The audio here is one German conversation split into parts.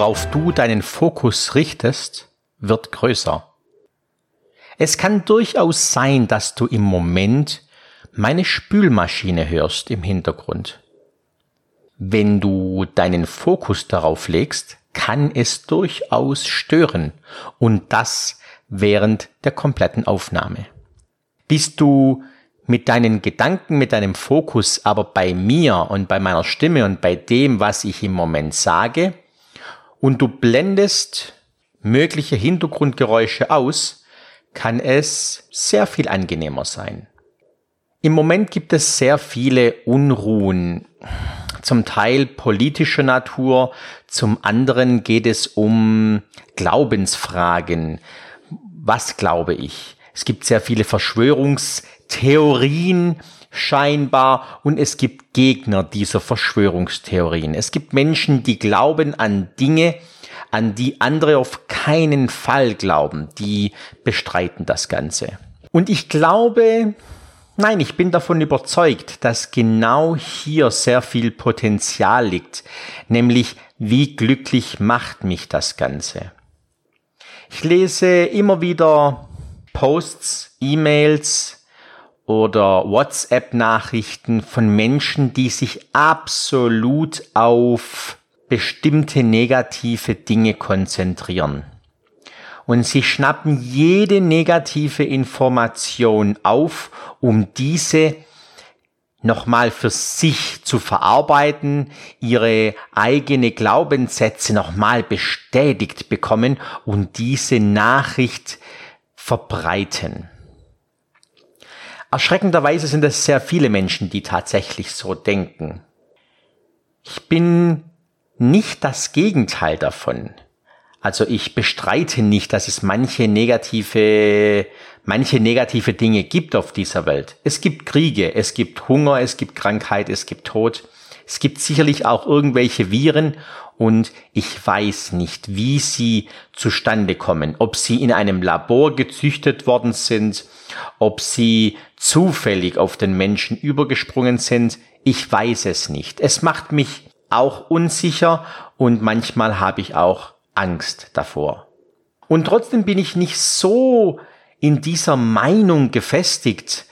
worauf du deinen Fokus richtest, wird größer. Es kann durchaus sein, dass du im Moment meine Spülmaschine hörst im Hintergrund. Wenn du deinen Fokus darauf legst, kann es durchaus stören und das während der kompletten Aufnahme. Bist du mit deinen Gedanken, mit deinem Fokus aber bei mir und bei meiner Stimme und bei dem, was ich im Moment sage, und du blendest mögliche Hintergrundgeräusche aus, kann es sehr viel angenehmer sein. Im Moment gibt es sehr viele Unruhen, zum Teil politischer Natur, zum anderen geht es um Glaubensfragen. Was glaube ich? Es gibt sehr viele Verschwörungstheorien scheinbar und es gibt Gegner dieser Verschwörungstheorien. Es gibt Menschen, die glauben an Dinge, an die andere auf keinen Fall glauben, die bestreiten das Ganze. Und ich glaube, nein, ich bin davon überzeugt, dass genau hier sehr viel Potenzial liegt, nämlich wie glücklich macht mich das Ganze. Ich lese immer wieder Posts, E-Mails oder WhatsApp-Nachrichten von Menschen, die sich absolut auf bestimmte negative Dinge konzentrieren. Und sie schnappen jede negative Information auf, um diese nochmal für sich zu verarbeiten, ihre eigene Glaubenssätze nochmal bestätigt bekommen und diese Nachricht verbreiten. Erschreckenderweise sind es sehr viele Menschen, die tatsächlich so denken. Ich bin nicht das Gegenteil davon. Also ich bestreite nicht, dass es manche negative, manche negative Dinge gibt auf dieser Welt. Es gibt Kriege, es gibt Hunger, es gibt Krankheit, es gibt Tod. Es gibt sicherlich auch irgendwelche Viren und ich weiß nicht, wie sie zustande kommen. Ob sie in einem Labor gezüchtet worden sind, ob sie zufällig auf den Menschen übergesprungen sind. Ich weiß es nicht. Es macht mich auch unsicher und manchmal habe ich auch Angst davor. Und trotzdem bin ich nicht so in dieser Meinung gefestigt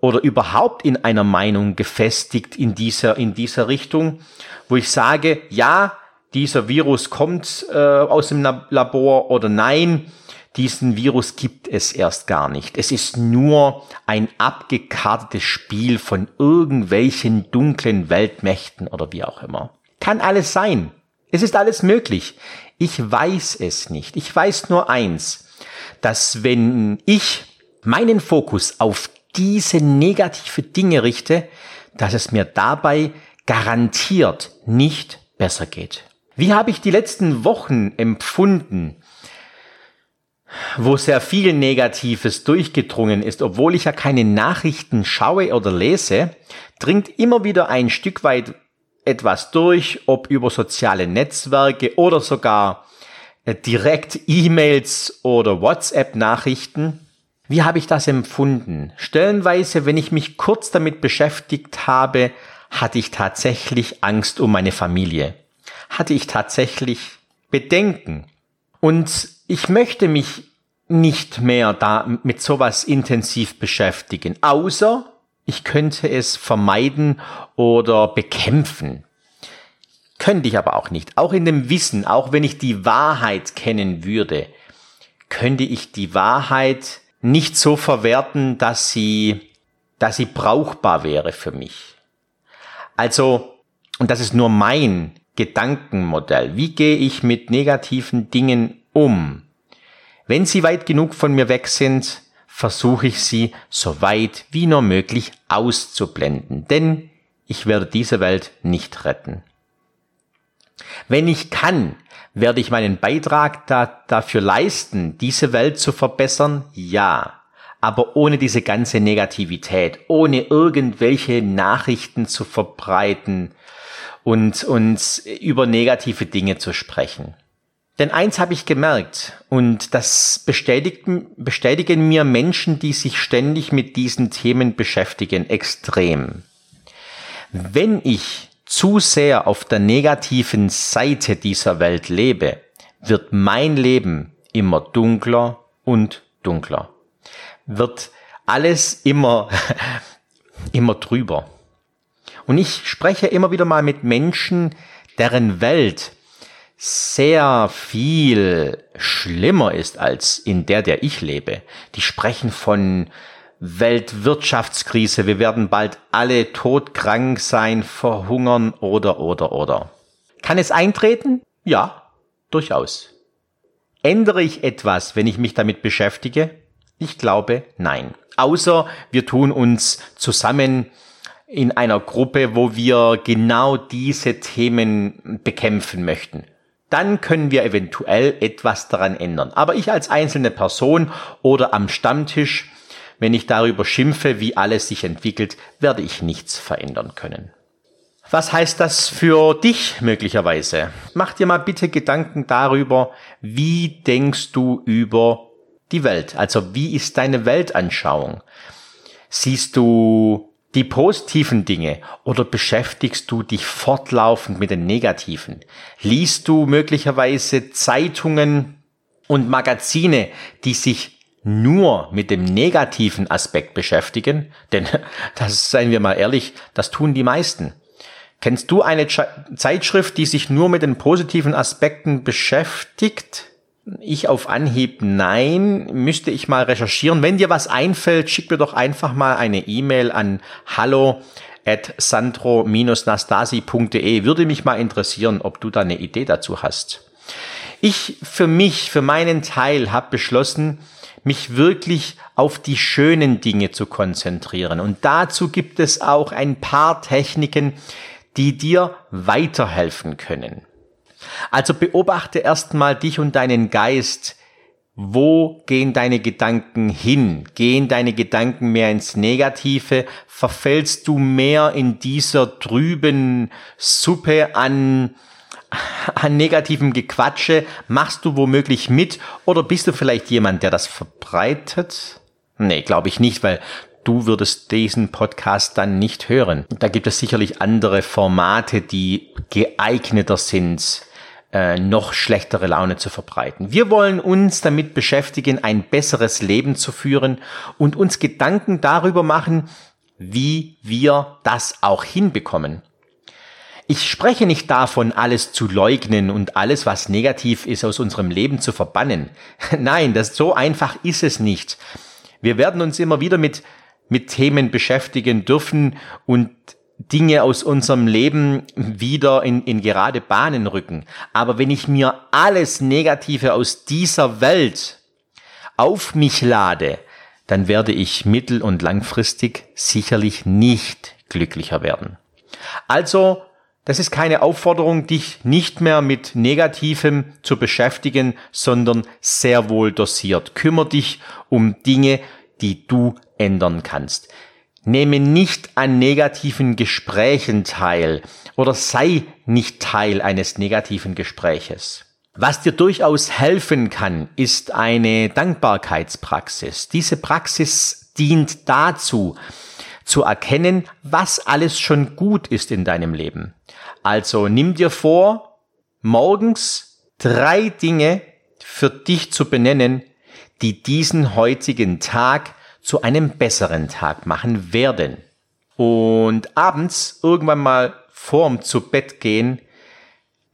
oder überhaupt in einer Meinung gefestigt in dieser, in dieser Richtung, wo ich sage, ja, dieser Virus kommt äh, aus dem Labor oder nein, diesen Virus gibt es erst gar nicht. Es ist nur ein abgekartetes Spiel von irgendwelchen dunklen Weltmächten oder wie auch immer. Kann alles sein. Es ist alles möglich. Ich weiß es nicht. Ich weiß nur eins, dass wenn ich meinen Fokus auf diese negative Dinge richte, dass es mir dabei garantiert nicht besser geht. Wie habe ich die letzten Wochen empfunden, wo sehr viel Negatives durchgedrungen ist, obwohl ich ja keine Nachrichten schaue oder lese, dringt immer wieder ein Stück weit etwas durch, ob über soziale Netzwerke oder sogar äh, direkt E-Mails oder WhatsApp-Nachrichten. Wie habe ich das empfunden? Stellenweise, wenn ich mich kurz damit beschäftigt habe, hatte ich tatsächlich Angst um meine Familie hatte ich tatsächlich Bedenken. Und ich möchte mich nicht mehr da mit sowas intensiv beschäftigen, außer ich könnte es vermeiden oder bekämpfen. Könnte ich aber auch nicht. Auch in dem Wissen, auch wenn ich die Wahrheit kennen würde, könnte ich die Wahrheit nicht so verwerten, dass sie, dass sie brauchbar wäre für mich. Also, und das ist nur mein Gedankenmodell. Wie gehe ich mit negativen Dingen um? Wenn sie weit genug von mir weg sind, versuche ich sie so weit wie nur möglich auszublenden, denn ich werde diese Welt nicht retten. Wenn ich kann, werde ich meinen Beitrag da, dafür leisten, diese Welt zu verbessern? Ja. Aber ohne diese ganze Negativität, ohne irgendwelche Nachrichten zu verbreiten, und, und über negative Dinge zu sprechen. Denn eins habe ich gemerkt, und das bestätigen, bestätigen mir Menschen, die sich ständig mit diesen Themen beschäftigen, extrem. Wenn ich zu sehr auf der negativen Seite dieser Welt lebe, wird mein Leben immer dunkler und dunkler. Wird alles immer, immer drüber. Und ich spreche immer wieder mal mit Menschen, deren Welt sehr viel schlimmer ist als in der, der ich lebe. Die sprechen von Weltwirtschaftskrise, wir werden bald alle todkrank sein, verhungern oder oder oder. Kann es eintreten? Ja, durchaus. Ändere ich etwas, wenn ich mich damit beschäftige? Ich glaube, nein. Außer wir tun uns zusammen in einer Gruppe, wo wir genau diese Themen bekämpfen möchten. Dann können wir eventuell etwas daran ändern. Aber ich als einzelne Person oder am Stammtisch, wenn ich darüber schimpfe, wie alles sich entwickelt, werde ich nichts verändern können. Was heißt das für dich möglicherweise? Mach dir mal bitte Gedanken darüber, wie denkst du über die Welt? Also wie ist deine Weltanschauung? Siehst du die positiven Dinge oder beschäftigst du dich fortlaufend mit den negativen? Liest du möglicherweise Zeitungen und Magazine, die sich nur mit dem negativen Aspekt beschäftigen? Denn, das seien wir mal ehrlich, das tun die meisten. Kennst du eine Zeitschrift, die sich nur mit den positiven Aspekten beschäftigt? Ich auf Anhieb nein, müsste ich mal recherchieren. Wenn dir was einfällt, schick mir doch einfach mal eine E-Mail an hallo at sandro-nastasi.de. Würde mich mal interessieren, ob du da eine Idee dazu hast. Ich für mich, für meinen Teil, habe beschlossen, mich wirklich auf die schönen Dinge zu konzentrieren. Und dazu gibt es auch ein paar Techniken, die dir weiterhelfen können. Also beobachte erstmal dich und deinen Geist. Wo gehen deine Gedanken hin? Gehen deine Gedanken mehr ins Negative? Verfällst du mehr in dieser trüben Suppe an, an negativem Gequatsche? Machst du womöglich mit? Oder bist du vielleicht jemand, der das verbreitet? Nee, glaube ich nicht, weil du würdest diesen Podcast dann nicht hören. Da gibt es sicherlich andere Formate, die geeigneter sind, äh, noch schlechtere Laune zu verbreiten. Wir wollen uns damit beschäftigen, ein besseres Leben zu führen und uns Gedanken darüber machen, wie wir das auch hinbekommen. Ich spreche nicht davon, alles zu leugnen und alles, was negativ ist, aus unserem Leben zu verbannen. Nein, das so einfach ist es nicht. Wir werden uns immer wieder mit, mit Themen beschäftigen dürfen und Dinge aus unserem Leben wieder in, in gerade Bahnen rücken. Aber wenn ich mir alles Negative aus dieser Welt auf mich lade, dann werde ich mittel- und langfristig sicherlich nicht glücklicher werden. Also, das ist keine Aufforderung, dich nicht mehr mit Negativem zu beschäftigen, sondern sehr wohl dosiert. Kümmer dich um Dinge, die du ändern kannst. Nehme nicht an negativen Gesprächen teil oder sei nicht Teil eines negativen Gespräches. Was dir durchaus helfen kann, ist eine Dankbarkeitspraxis. Diese Praxis dient dazu, zu erkennen, was alles schon gut ist in deinem Leben. Also nimm dir vor, morgens drei Dinge für dich zu benennen, die diesen heutigen Tag zu einem besseren Tag machen werden. Und abends irgendwann mal vorm zu Bett gehen,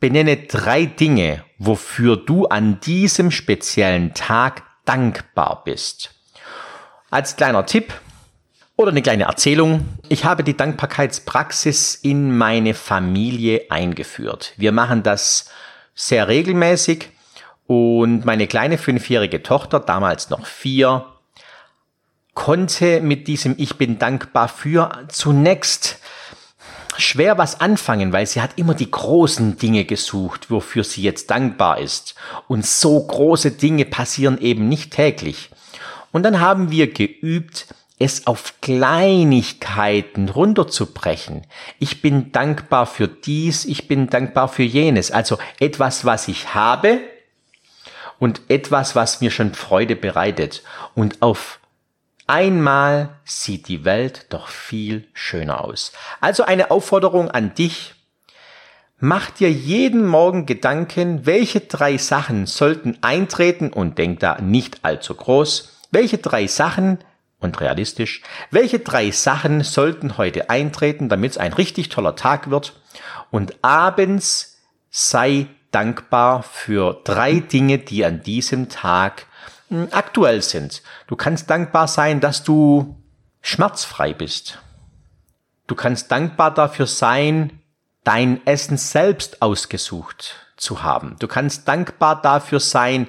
benenne drei Dinge, wofür du an diesem speziellen Tag dankbar bist. Als kleiner Tipp oder eine kleine Erzählung, ich habe die Dankbarkeitspraxis in meine Familie eingeführt. Wir machen das sehr regelmäßig und meine kleine fünfjährige Tochter, damals noch vier, konnte mit diesem Ich bin dankbar für zunächst schwer was anfangen, weil sie hat immer die großen Dinge gesucht, wofür sie jetzt dankbar ist. Und so große Dinge passieren eben nicht täglich. Und dann haben wir geübt, es auf Kleinigkeiten runterzubrechen. Ich bin dankbar für dies, ich bin dankbar für jenes. Also etwas, was ich habe und etwas, was mir schon Freude bereitet. Und auf Einmal sieht die Welt doch viel schöner aus. Also eine Aufforderung an dich, Mach dir jeden Morgen Gedanken, welche drei Sachen sollten eintreten und denk da nicht allzu groß. Welche drei Sachen und realistisch, welche drei Sachen sollten heute eintreten, damit es ein richtig toller Tag wird. Und abends sei dankbar für drei Dinge, die an diesem Tag hm, aktuell sind. Du kannst dankbar sein, dass du schmerzfrei bist. Du kannst dankbar dafür sein, dein Essen selbst ausgesucht zu haben. Du kannst dankbar dafür sein,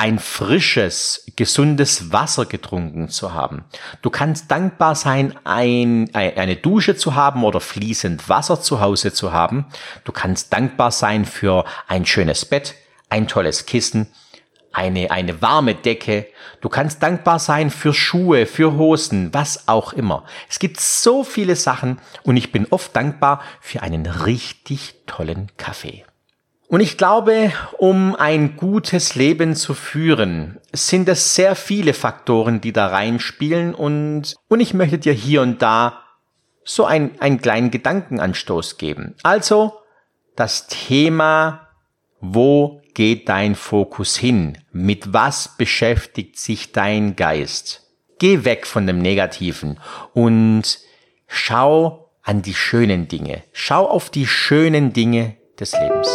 ein frisches, gesundes Wasser getrunken zu haben. Du kannst dankbar sein, ein, eine Dusche zu haben oder fließend Wasser zu Hause zu haben. Du kannst dankbar sein für ein schönes Bett, ein tolles Kissen, eine, eine warme Decke. Du kannst dankbar sein für Schuhe, für Hosen, was auch immer. Es gibt so viele Sachen und ich bin oft dankbar für einen richtig tollen Kaffee. Und ich glaube, um ein gutes Leben zu führen, sind es sehr viele Faktoren, die da reinspielen und, und ich möchte dir hier und da so ein, einen kleinen Gedankenanstoß geben. Also das Thema, wo geht dein Fokus hin? Mit was beschäftigt sich dein Geist? Geh weg von dem Negativen und schau an die schönen Dinge. Schau auf die schönen Dinge des Lebens.